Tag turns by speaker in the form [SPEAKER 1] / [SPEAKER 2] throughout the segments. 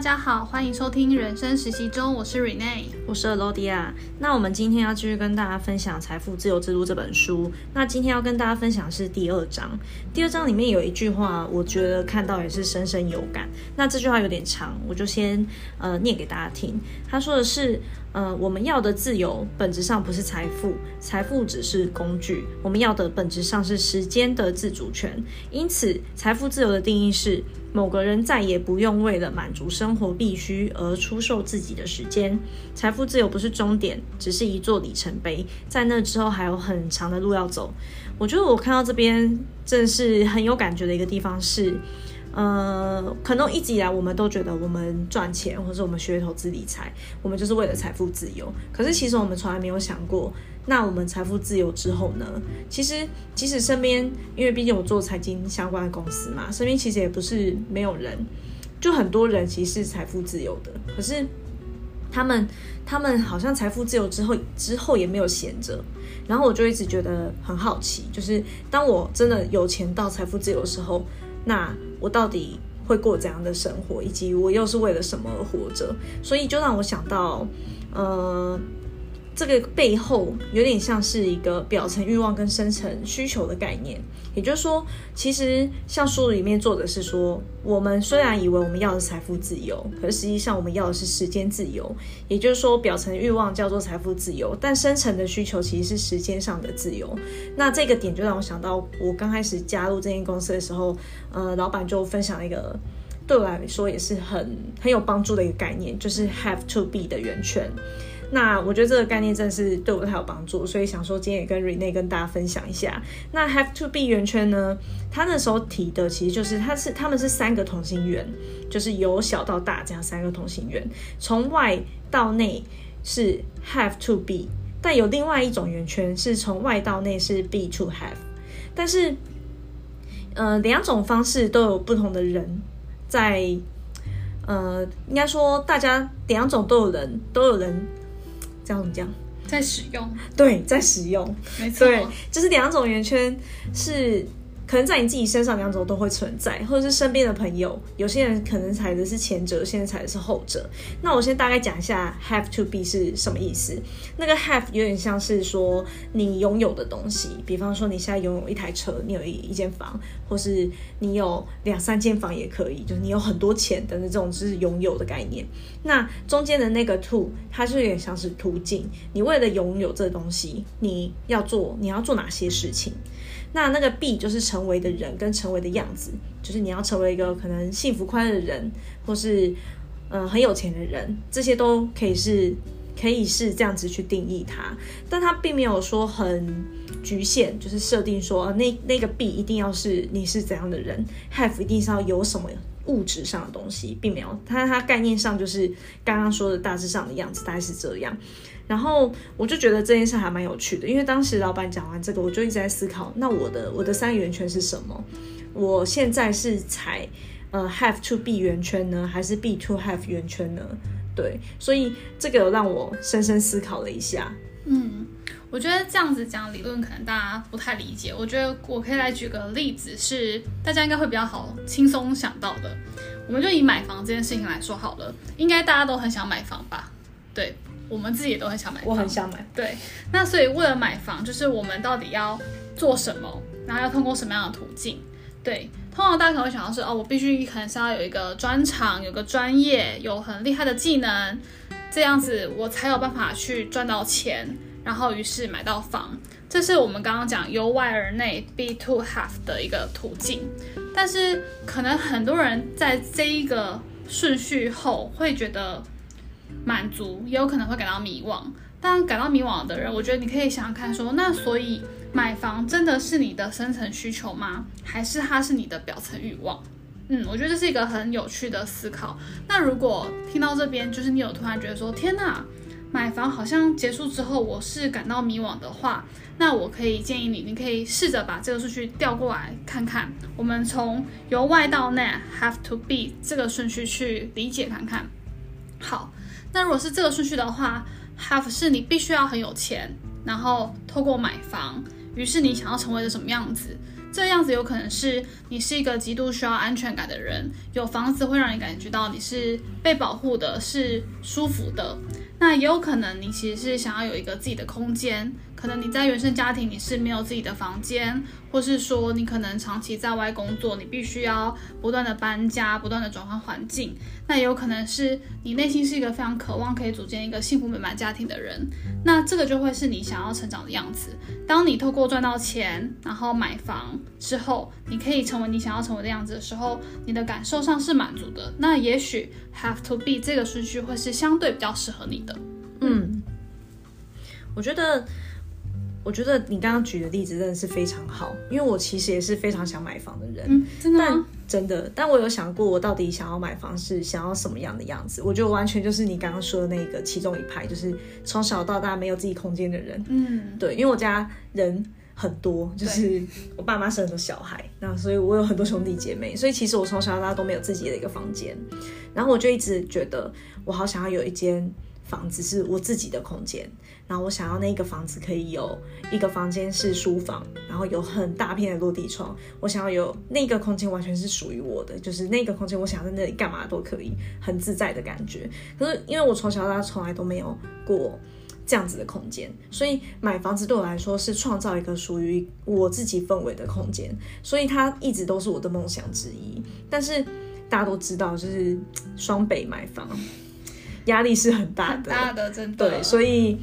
[SPEAKER 1] 大家好，欢迎收听人生实习中，我是 Rene，
[SPEAKER 2] 我是 Lodia。那我们今天要继续跟大家分享《财富自由之路》这本书。那今天要跟大家分享的是第二章。第二章里面有一句话，我觉得看到也是深深有感。那这句话有点长，我就先呃念给大家听。他说的是。呃，我们要的自由本质上不是财富，财富只是工具。我们要的本质上是时间的自主权。因此，财富自由的定义是某个人再也不用为了满足生活必须而出售自己的时间。财富自由不是终点，只是一座里程碑，在那之后还有很长的路要走。我觉得我看到这边正是很有感觉的一个地方是。呃，可能一直以来我们都觉得我们赚钱，或者我们学投资理财，我们就是为了财富自由。可是其实我们从来没有想过，那我们财富自由之后呢？其实即使身边，因为毕竟我做财经相关的公司嘛，身边其实也不是没有人，就很多人其实是财富自由的。可是他们，他们好像财富自由之后，之后也没有闲着。然后我就一直觉得很好奇，就是当我真的有钱到财富自由的时候。那我到底会过怎样的生活，以及我又是为了什么而活着？所以就让我想到，呃。这个背后有点像是一个表层欲望跟深层需求的概念，也就是说，其实像书里面作者是说，我们虽然以为我们要的是财富自由，可是实际上我们要的是时间自由。也就是说，表层欲望叫做财富自由，但深层的需求其实是时间上的自由。那这个点就让我想到，我刚开始加入这间公司的时候，呃，老板就分享了一个对我来说也是很很有帮助的一个概念，就是 have to be 的源泉。那我觉得这个概念真是对我太有帮助，所以想说今天也跟 Rene 跟大家分享一下。那 Have to be 圆圈呢？他那时候提的其实就是它是他们是三个同心圆，就是由小到大这样三个同心圆，从外到内是 Have to be，但有另外一种圆圈是从外到内是 Be to have，但是呃两种方式都有不同的人在，呃应该说大家两种都有人都有人。这样讲，
[SPEAKER 1] 在使用，
[SPEAKER 2] 对，在使用，
[SPEAKER 1] 没错，
[SPEAKER 2] 对，就是两种圆圈是。可能在你自己身上两种都会存在，或者是身边的朋友，有些人可能踩的是前者，有些人踩的是后者。那我先大概讲一下 have to be 是什么意思。那个 have 有点像是说你拥有的东西，比方说你现在拥有一台车，你有一一间房，或是你有两三间房也可以，就是你有很多钱的那种，就是拥有的概念。那中间的那个 to，它就有点像是途径，你为了拥有这东西，你要做你要做哪些事情？那那个 be 就是成为的人跟成为的样子，就是你要成为一个可能幸福快乐的人，或是嗯、呃、很有钱的人，这些都可以是可以是这样子去定义它，但它并没有说很局限，就是设定说那那个 be 一定要是你是怎样的人，have 一定是要有什么物质上的东西，并没有，它它概念上就是刚刚说的大致上的样子，大概是这样。然后我就觉得这件事还蛮有趣的，因为当时老板讲完这个，我就一直在思考，那我的我的三个圆圈是什么？我现在是踩呃 have to be 圆圈呢，还是 be to have 圆圈呢？对，所以这个让我深深思考了一下。
[SPEAKER 1] 嗯，我觉得这样子讲理论可能大家不太理解，我觉得我可以来举个例子，是大家应该会比较好轻松想到的。我们就以买房这件事情来说好了，应该大家都很想买房吧？对。我们自己也都很想买，
[SPEAKER 2] 我很想买。
[SPEAKER 1] 对，那所以为了买房，就是我们到底要做什么，然后要通过什么样的途径？对，通常大家可能会想到是哦，我必须可能是要有一个专长，有个专业，有很厉害的技能，这样子我才有办法去赚到钱，然后于是买到房。这是我们刚刚讲由外而内 B to have 的一个途径。但是可能很多人在这一个顺序后会觉得。满足也有可能会感到迷惘，但感到迷惘的人，我觉得你可以想想看说，说那所以买房真的是你的深层需求吗？还是它是你的表层欲望？嗯，我觉得这是一个很有趣的思考。那如果听到这边，就是你有突然觉得说，天哪，买房好像结束之后我是感到迷惘的话，那我可以建议你，你可以试着把这个顺序调过来看看，我们从由外到内 have to be 这个顺序去理解看看。好。那如果是这个顺序的话，have 是你必须要很有钱，然后透过买房，于是你想要成为的什么样子？这个样子有可能是你是一个极度需要安全感的人，有房子会让你感觉到你是被保护的，是舒服的。那也有可能你其实是想要有一个自己的空间。可能你在原生家庭你是没有自己的房间，或是说你可能长期在外工作，你必须要不断的搬家，不断的转换环境。那也有可能是你内心是一个非常渴望可以组建一个幸福美满家庭的人，那这个就会是你想要成长的样子。当你透过赚到钱，然后买房之后，你可以成为你想要成为的样子的时候，你的感受上是满足的。那也许 have to be 这个顺序会是相对比较适合你的。
[SPEAKER 2] 嗯，我觉得。我觉得你刚刚举的例子真的是非常好，因为我其实也是非常想买房的人，
[SPEAKER 1] 嗯，真的吗？
[SPEAKER 2] 真的，但我有想过，我到底想要买房是想要什么样的样子？我觉得完全就是你刚刚说的那个其中一派，就是从小到大没有自己空间的人，
[SPEAKER 1] 嗯，
[SPEAKER 2] 对，因为我家人很多，就是我爸妈生很多小孩，那所以我有很多兄弟姐妹，所以其实我从小到大都没有自己的一个房间，然后我就一直觉得我好想要有一间。房子是我自己的空间，然后我想要那个房子可以有一个房间是书房，然后有很大片的落地窗。我想要有那个空间完全是属于我的，就是那个空间，我想在那里干嘛都可以，很自在的感觉。可是因为我从小到大从来都没有过这样子的空间，所以买房子对我来说是创造一个属于我自己氛围的空间，所以它一直都是我的梦想之一。但是大家都知道，就是双北买房。压力是很大的，
[SPEAKER 1] 很大的，真的。
[SPEAKER 2] 对，所以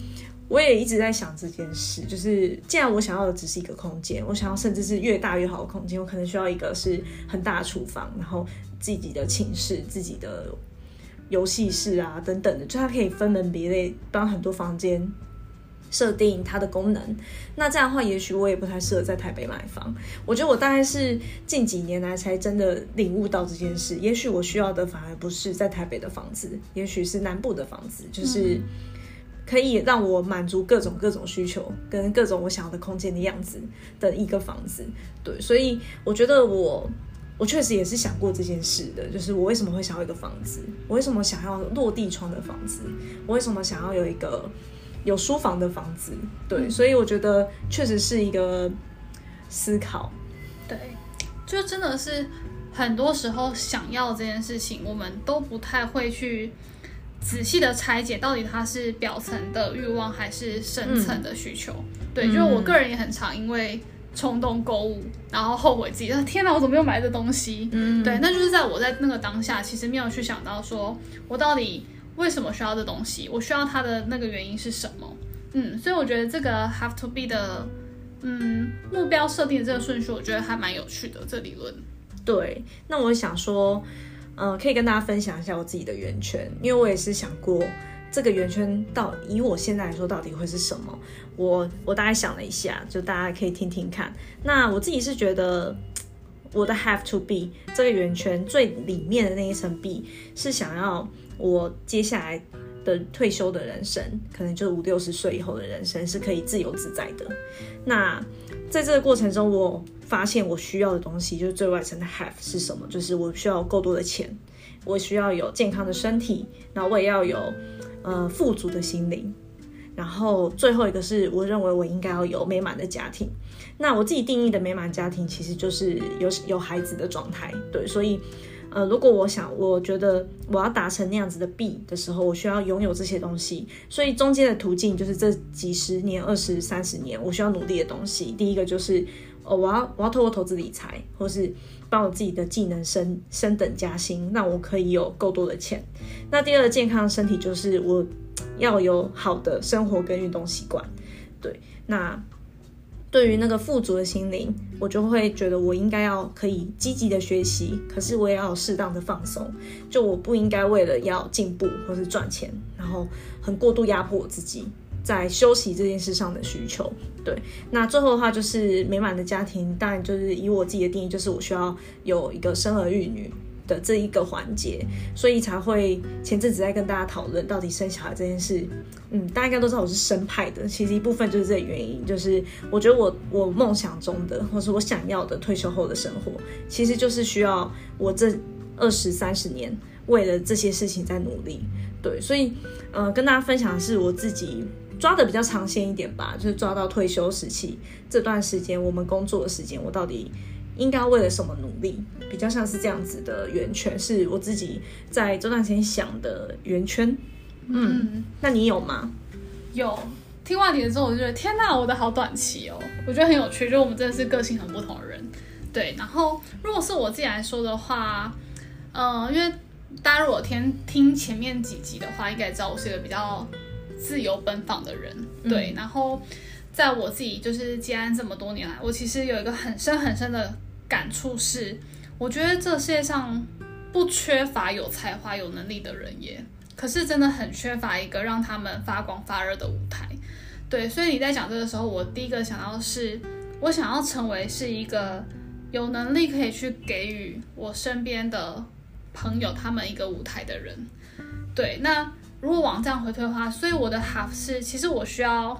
[SPEAKER 2] 我也一直在想这件事，就是既然我想要的只是一个空间，我想要甚至是越大越好的空间，我可能需要一个是很大的厨房，然后自己的寝室、自己的游戏室啊等等的，就它可以分门别类，帮很多房间。设定它的功能，那这样的话，也许我也不太适合在台北买房。我觉得我大概是近几年来才真的领悟到这件事。也许我需要的反而不是在台北的房子，也许是南部的房子，就是可以让我满足各种各种需求跟各种我想要的空间的样子的一个房子。对，所以我觉得我我确实也是想过这件事的，就是我为什么会想要一个房子？我为什么想要落地窗的房子？我为什么想要有一个？有书房的房子，对，所以我觉得确实是一个思考。
[SPEAKER 1] 对，就真的是很多时候想要这件事情，我们都不太会去仔细的拆解，到底它是表层的欲望还是深层的需求。嗯、对，就我个人也很常因为冲动购物，然后后悔自己，天哪，我怎么又买这东西？嗯，对，那就是在我在那个当下，其实没有去想到说我到底。为什么需要这东西？我需要它的那个原因是什么？嗯，所以我觉得这个 have to be 的，嗯，目标设定的这个顺序，我觉得还蛮有趣的。这理论。
[SPEAKER 2] 对，那我想说，嗯、可以跟大家分享一下我自己的圆圈，因为我也是想过这个圆圈到以我现在来说到底会是什么。我我大概想了一下，就大家可以听听看。那我自己是觉得，我的 have to be 这个圆圈最里面的那一层 b 是想要。我接下来的退休的人生，可能就是五六十岁以后的人生是可以自由自在的。那在这个过程中，我发现我需要的东西，就是最外层的 have 是什么？就是我需要够多的钱，我需要有健康的身体，然后我也要有呃富足的心灵。然后最后一个是我认为我应该要有美满的家庭。那我自己定义的美满家庭，其实就是有有孩子的状态。对，所以。呃，如果我想，我觉得我要达成那样子的 B 的时候，我需要拥有这些东西。所以中间的途径就是这几十年、二十三十年，我需要努力的东西。第一个就是，哦，我要我要透过投资理财，或是帮我自己的技能升升等加薪，让我可以有够多的钱。那第二个健康身体就是我要有好的生活跟运动习惯。对，那。对于那个富足的心灵，我就会觉得我应该要可以积极的学习，可是我也要适当的放松。就我不应该为了要进步或是赚钱，然后很过度压迫我自己在休息这件事上的需求。对，那最后的话就是美满的家庭，当然就是以我自己的定义，就是我需要有一个生儿育女。的这一个环节，所以才会前阵子在跟大家讨论到底生小孩这件事。嗯，大家应该都知道我是生派的，其实一部分就是这个原因，就是我觉得我我梦想中的，或是我想要的退休后的生活，其实就是需要我这二十三十年为了这些事情在努力。对，所以呃，跟大家分享的是我自己抓的比较长线一点吧，就是抓到退休时期这段时间，我们工作的时间，我到底应该为了什么努力？比较像是这样子的圆圈，是我自己在这段时间想的圆圈。嗯，嗯，那你有吗？
[SPEAKER 1] 有。听完你的之后，我就觉得天哪，我的好短期哦。我觉得很有趣，就我们真的是个性很不同的人。对，然后如果是我自己来说的话，呃，因为大家如果听听前面几集的话，应该知道我是一个比较自由奔放的人。对，嗯、然后在我自己就是接案这么多年来，我其实有一个很深很深的感触是，我觉得这世界上不缺乏有才华、有能力的人耶。可是真的很缺乏一个让他们发光发热的舞台，对，所以你在讲这个时候，我第一个想到的是，我想要成为是一个有能力可以去给予我身边的朋友他们一个舞台的人，对。那如果往这样回推的话，所以我的 have 是，其实我需要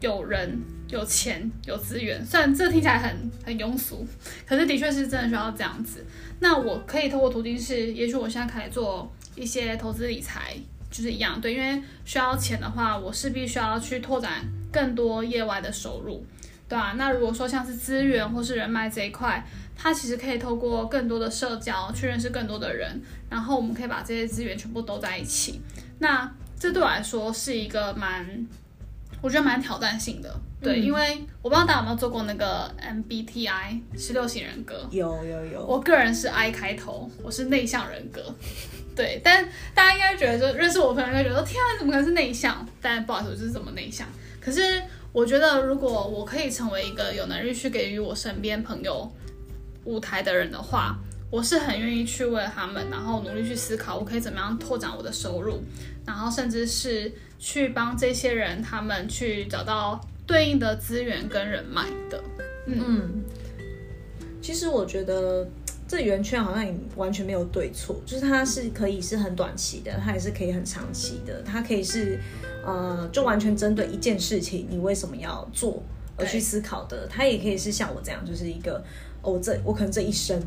[SPEAKER 1] 有人、有钱、有资源，虽然这听起来很很庸俗，可是的确是真的需要这样子。那我可以透过途径是，也许我现在可以做。一些投资理财就是一样，对，因为需要钱的话，我势必需要去拓展更多业外的收入，对啊，那如果说像是资源或是人脉这一块，它其实可以透过更多的社交去认识更多的人，然后我们可以把这些资源全部都在一起。那这对我来说是一个蛮，我觉得蛮挑战性的，对，嗯、因为我不知道大家有没有做过那个 MBTI 十六型人格，
[SPEAKER 2] 有有有，
[SPEAKER 1] 我个人是 I 开头，我是内向人格。对，但大家应该觉得，就认识我朋友应该觉得，天啊，你怎么可能是内向？但不好意思，我就是这么内向。可是我觉得，如果我可以成为一个有能力去给予我身边朋友舞台的人的话，我是很愿意去为了他们，然后努力去思考，我可以怎么样拓展我的收入，然后甚至是去帮这些人他们去找到对应的资源跟人脉的。嗯，
[SPEAKER 2] 嗯，其实我觉得。这圆圈好像也完全没有对错，就是它是可以是很短期的，它也是可以很长期的，它可以是，呃，就完全针对一件事情，你为什么要做而去思考的。它也可以是像我这样，就是一个，哦，这我可能这一生，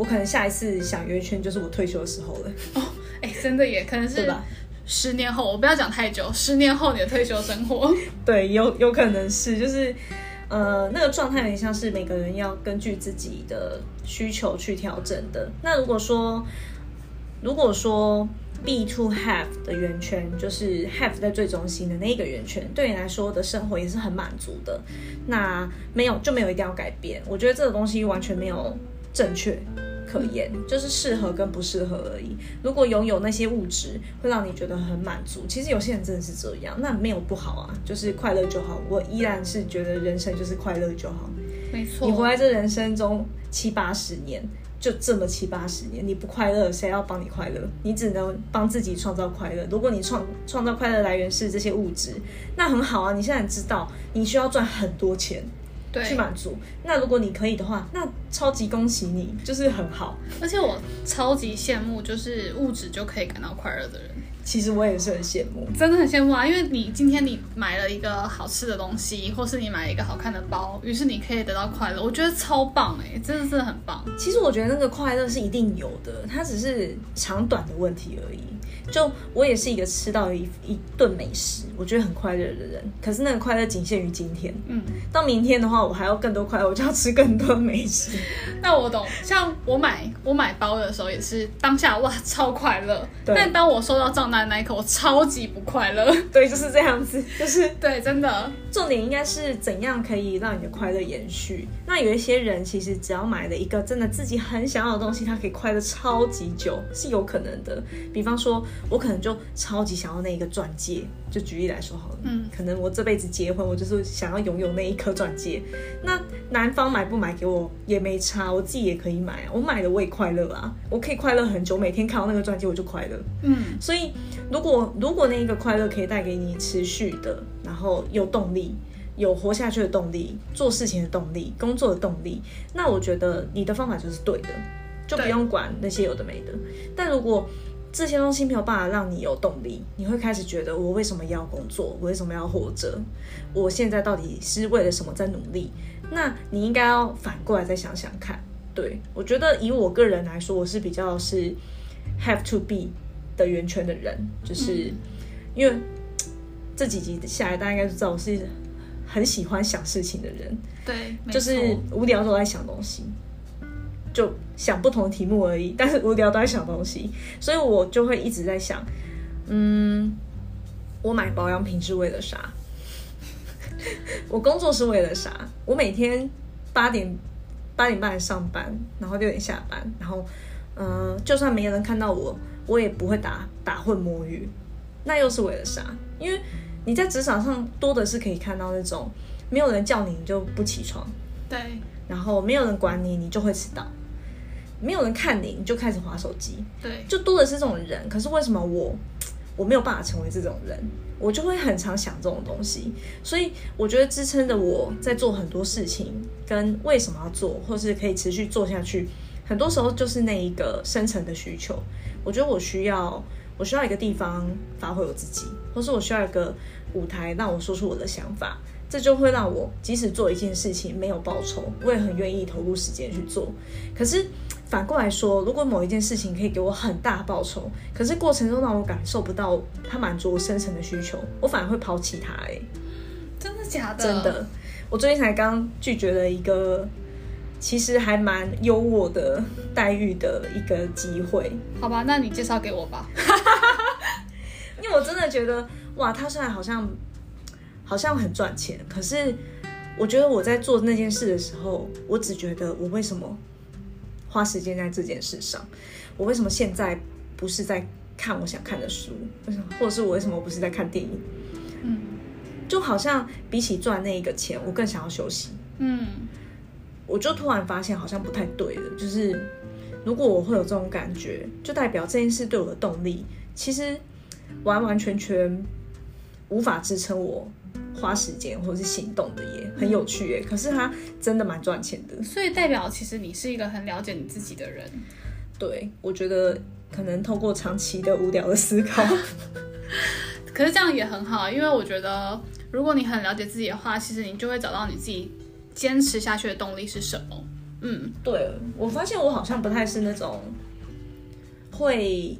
[SPEAKER 2] 我可能下一次想圆圈就是我退休的时候了。哦，
[SPEAKER 1] 哎，真的也可能是吧十年后，我不要讲太久，十年后你的退休生活，
[SPEAKER 2] 对，有有可能是，就是。呃，那个状态有点像是每个人要根据自己的需求去调整的。那如果说，如果说 be to have 的圆圈，就是 have 在最中心的那一个圆圈，对你来说的生活也是很满足的。那没有就没有一定要改变。我觉得这个东西完全没有正确。可言，就是适合跟不适合而已。如果拥有那些物质会让你觉得很满足，其实有些人真的是这样，那没有不好啊，就是快乐就好。我依然是觉得人生就是快乐就好。
[SPEAKER 1] 没错，
[SPEAKER 2] 你活在这人生中七八十年，就这么七八十年，你不快乐，谁要帮你快乐？你只能帮自己创造快乐。如果你创创造快乐来源是这些物质，那很好啊。你现在知道你需要赚很多钱。对，去满足。那如果你可以的话，那超级恭喜你，就是很好。
[SPEAKER 1] 而且我超级羡慕，就是物质就可以感到快乐的人。
[SPEAKER 2] 其实我也是很羡慕，
[SPEAKER 1] 真的很羡慕啊！因为你今天你买了一个好吃的东西，或是你买了一个好看的包，于是你可以得到快乐。我觉得超棒哎，真的是很棒。
[SPEAKER 2] 其实我觉得那个快乐是一定有的，它只是长短的问题而已。就我也是一个吃到一一顿美食，我觉得很快乐的人。可是那个快乐仅限于今天。嗯，到明天的话，我还要更多快乐，我就要吃更多美食。
[SPEAKER 1] 那我懂，像我买我买包的时候也是当下哇超快乐，但当我收到账单那一刻，我超级不快乐。
[SPEAKER 2] 对，就是这样子，就是
[SPEAKER 1] 对，真的。
[SPEAKER 2] 重点应该是怎样可以让你的快乐延续。那有一些人其实只要买了一个真的自己很想要的东西，他可以快乐超级久，是有可能的。比方说。我可能就超级想要那一个钻戒，就举例来说好了，嗯，可能我这辈子结婚，我就是想要拥有那一颗钻戒。那男方买不买给我也没差，我自己也可以买啊，我买了我也快乐啊，我可以快乐很久，每天看到那个钻戒我就快乐，嗯。所以如果如果那一个快乐可以带给你持续的，然后有动力，有活下去的动力，做事情的动力，工作的动力，那我觉得你的方法就是对的，就不用管那些有的没的。但如果这些东西没有办法让你有动力，你会开始觉得我为什么要工作？我为什么要活着？我现在到底是为了什么在努力？那你应该要反过来再想想看。对，我觉得以我个人来说，我是比较是 have to be 的圆圈的人，就是因为这几集下来，大家应该都知道我是很喜欢想事情的人。
[SPEAKER 1] 对，
[SPEAKER 2] 就是无聊都在想东西，就想不同的题目而已。但是无聊都在想东西，所以我就会一直在想，嗯，我买保养品是为了啥？我工作是为了啥？我每天八点八点半上班，然后六点下班，然后嗯、呃，就算没人看到我，我也不会打打混摸鱼，那又是为了啥？因为你在职场上多的是可以看到那种没有人叫你，你就不起床，
[SPEAKER 1] 对，
[SPEAKER 2] 然后没有人管你，你就会迟到，没有人看你，你就开始划手机，
[SPEAKER 1] 对，
[SPEAKER 2] 就多的是这种人。可是为什么我我没有办法成为这种人？我就会很常想这种东西，所以我觉得支撑着我在做很多事情，跟为什么要做，或是可以持续做下去，很多时候就是那一个深层的需求。我觉得我需要，我需要一个地方发挥我自己，或是我需要一个舞台让我说出我的想法，这就会让我即使做一件事情没有报酬，我也很愿意投入时间去做。可是。反过来说，如果某一件事情可以给我很大报酬，可是过程中让我感受不到它满足我深层的需求，我反而会抛弃它。哎，
[SPEAKER 1] 真的假的？
[SPEAKER 2] 真的，我最近才刚拒绝了一个其实还蛮优渥的待遇的一个机会。
[SPEAKER 1] 好吧，那你介绍给我吧。
[SPEAKER 2] 因为我真的觉得，哇，他虽然好像好像很赚钱，可是我觉得我在做那件事的时候，我只觉得我为什么？花时间在这件事上，我为什么现在不是在看我想看的书？为什么？或者是我为什么不是在看电影？嗯，就好像比起赚那一个钱，我更想要休息。嗯，我就突然发现好像不太对了。就是如果我会有这种感觉，就代表这件事对我的动力，其实完完全全无法支撑我。花时间或者是行动的耶，很有趣耶。可是它真的蛮赚钱的，
[SPEAKER 1] 所以代表其实你是一个很了解你自己的人。
[SPEAKER 2] 对，我觉得可能透过长期的无聊的思考，
[SPEAKER 1] 可是这样也很好，因为我觉得如果你很了解自己的话，其实你就会找到你自己坚持下去的动力是什么。嗯，
[SPEAKER 2] 对，我发现我好像不太是那种会。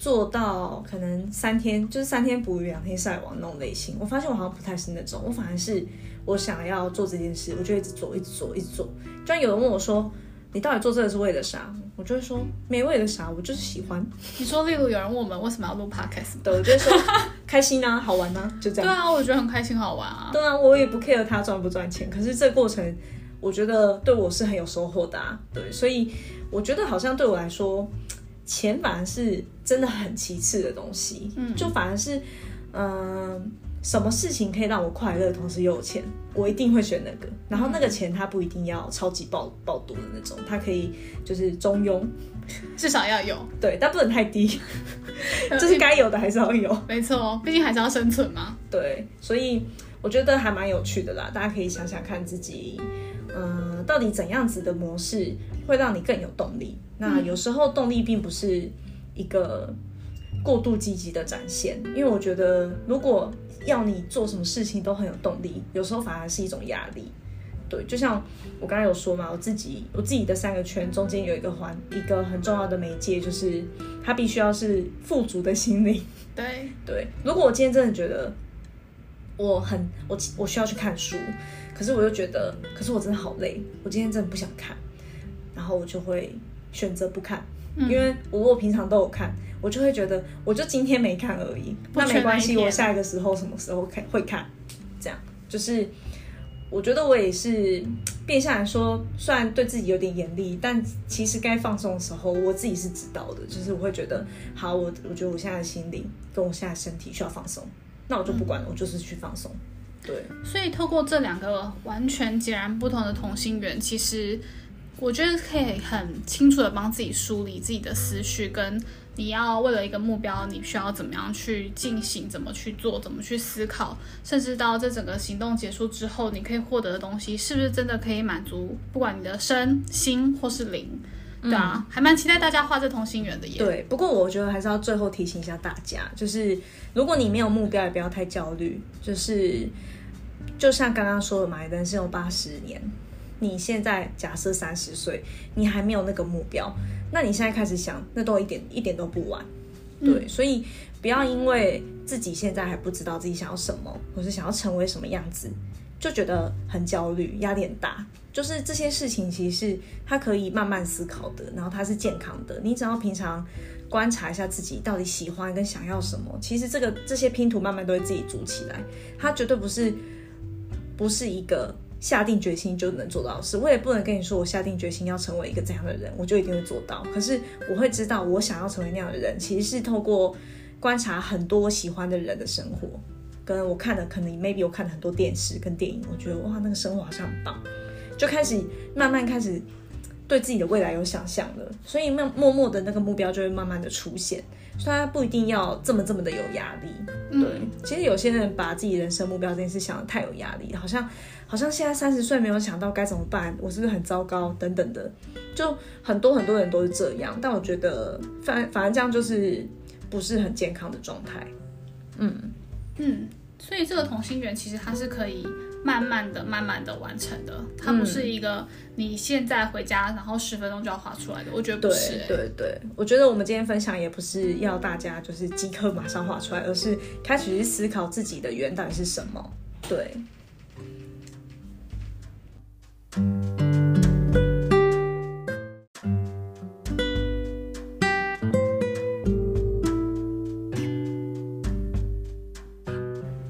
[SPEAKER 2] 做到可能三天就是三天捕鱼两天晒网那种类型，我发现我好像不太是那种，我反而是我想要做这件事，我就一直做，一直做，一直做。就像有人问我说：“你到底做这个是为了啥？”我就会说：“没为了啥，我就是喜欢。”
[SPEAKER 1] 你说，例如有人问我们为什么要录 podcast，
[SPEAKER 2] 对，我就会说 开心啊，好玩啊，就这样。
[SPEAKER 1] 对啊，我觉得很开心，好玩啊。
[SPEAKER 2] 对啊，我也不 care 他赚不赚钱，可是这个过程我觉得对我是很有收获的啊。对，所以我觉得好像对我来说。钱反而是真的很其次的东西，嗯，就反而是，嗯、呃，什么事情可以让我快乐，同时又有钱，我一定会选那个。然后那个钱它不一定要超级爆爆多的那种，它可以就是中庸，
[SPEAKER 1] 至少要有，
[SPEAKER 2] 对，但不能太低，这是该有的还是要有，
[SPEAKER 1] 没错，毕竟还是要生存嘛。
[SPEAKER 2] 对，所以我觉得还蛮有趣的啦，大家可以想想看自己，嗯、呃，到底怎样子的模式会让你更有动力。那有时候动力并不是一个过度积极的展现，因为我觉得如果要你做什么事情都很有动力，有时候反而是一种压力。对，就像我刚才有说嘛，我自己我自己的三个圈中间有一个环，一个很重要的媒介就是它必须要是富足的心灵。
[SPEAKER 1] 对
[SPEAKER 2] 对，如果我今天真的觉得我很我我需要去看书，可是我又觉得，可是我真的好累，我今天真的不想看，然后我就会。选择不看，因为我平常都有看，我就会觉得我就今天没看而已，那没关系，我下一个时候什么时候看会看，这样就是我觉得我也是变相来说，虽然对自己有点严厉，但其实该放松的时候，我自己是知道的，就是我会觉得好，我我觉得我现在的心灵跟我现在身体需要放松，那我就不管了，我就是去放松。对，
[SPEAKER 1] 所以透过这两个完全截然不同的同心圆，其实。我觉得可以很清楚的帮自己梳理自己的思绪，跟你要为了一个目标，你需要怎么样去进行，怎么去做，怎么去思考，甚至到这整个行动结束之后，你可以获得的东西，是不是真的可以满足不管你的身心或是灵？对啊，嗯、还蛮期待大家画这同心圆的耶。
[SPEAKER 2] 对，不过我觉得还是要最后提醒一下大家，就是如果你没有目标，也不要太焦虑。就是就像刚刚说的嘛，人生有八十年。你现在假设三十岁，你还没有那个目标，那你现在开始想，那都一点一点都不晚。对，嗯、所以不要因为自己现在还不知道自己想要什么，或是想要成为什么样子，就觉得很焦虑，压力很大。就是这些事情，其实是他可以慢慢思考的，然后它是健康的。你只要平常观察一下自己到底喜欢跟想要什么，其实这个这些拼图慢慢都会自己组起来。它绝对不是不是一个下定决心就能做到的事。我也不能跟你说，我下定决心要成为一个这样的人，我就一定会做到。可是我会知道，我想要成为那样的人，其实是透过观察很多喜欢的人的生活，跟我看的可能 maybe 我看了很多电视跟电影，我觉得哇，那个生活好像很棒。就开始慢慢开始对自己的未来有想象了，所以默默默的那个目标就会慢慢的出现，他不一定要这么这么的有压力。对，嗯、其实有些人把自己人生目标这件事想的太有压力，好像好像现在三十岁没有想到该怎么办，我是不是很糟糕等等的，就很多很多人都是这样。但我觉得反反正这样就是不是很健康的状态。嗯
[SPEAKER 1] 嗯，所以这个同心圆其实它是可以。慢慢的、慢慢的完成的，它不是一个你现在回家然后十分钟就要画出来的。我觉得不是、欸。
[SPEAKER 2] 对对对，我觉得我们今天分享也不是要大家就是即刻马上画出来，而是开始去思考自己的圆到底是什么。对。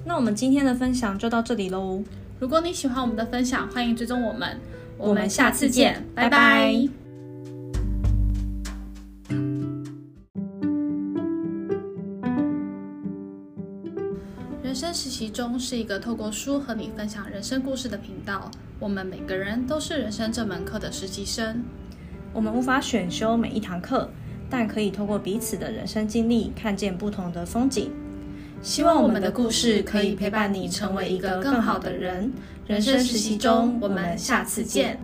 [SPEAKER 2] 那我们今天的分享就到这里喽。
[SPEAKER 1] 如果你喜欢我们的分享，欢迎追踪我们。我们下次见，拜拜。人生实习中是一个透过书和你分享人生故事的频道。我们每个人都是人生这门课的实习生。
[SPEAKER 2] 我们无法选修每一堂课，但可以透过彼此的人生经历，看见不同的风景。
[SPEAKER 1] 希望我们的故事可以陪伴你成为一个更好的人。人生实习中，我们下次见。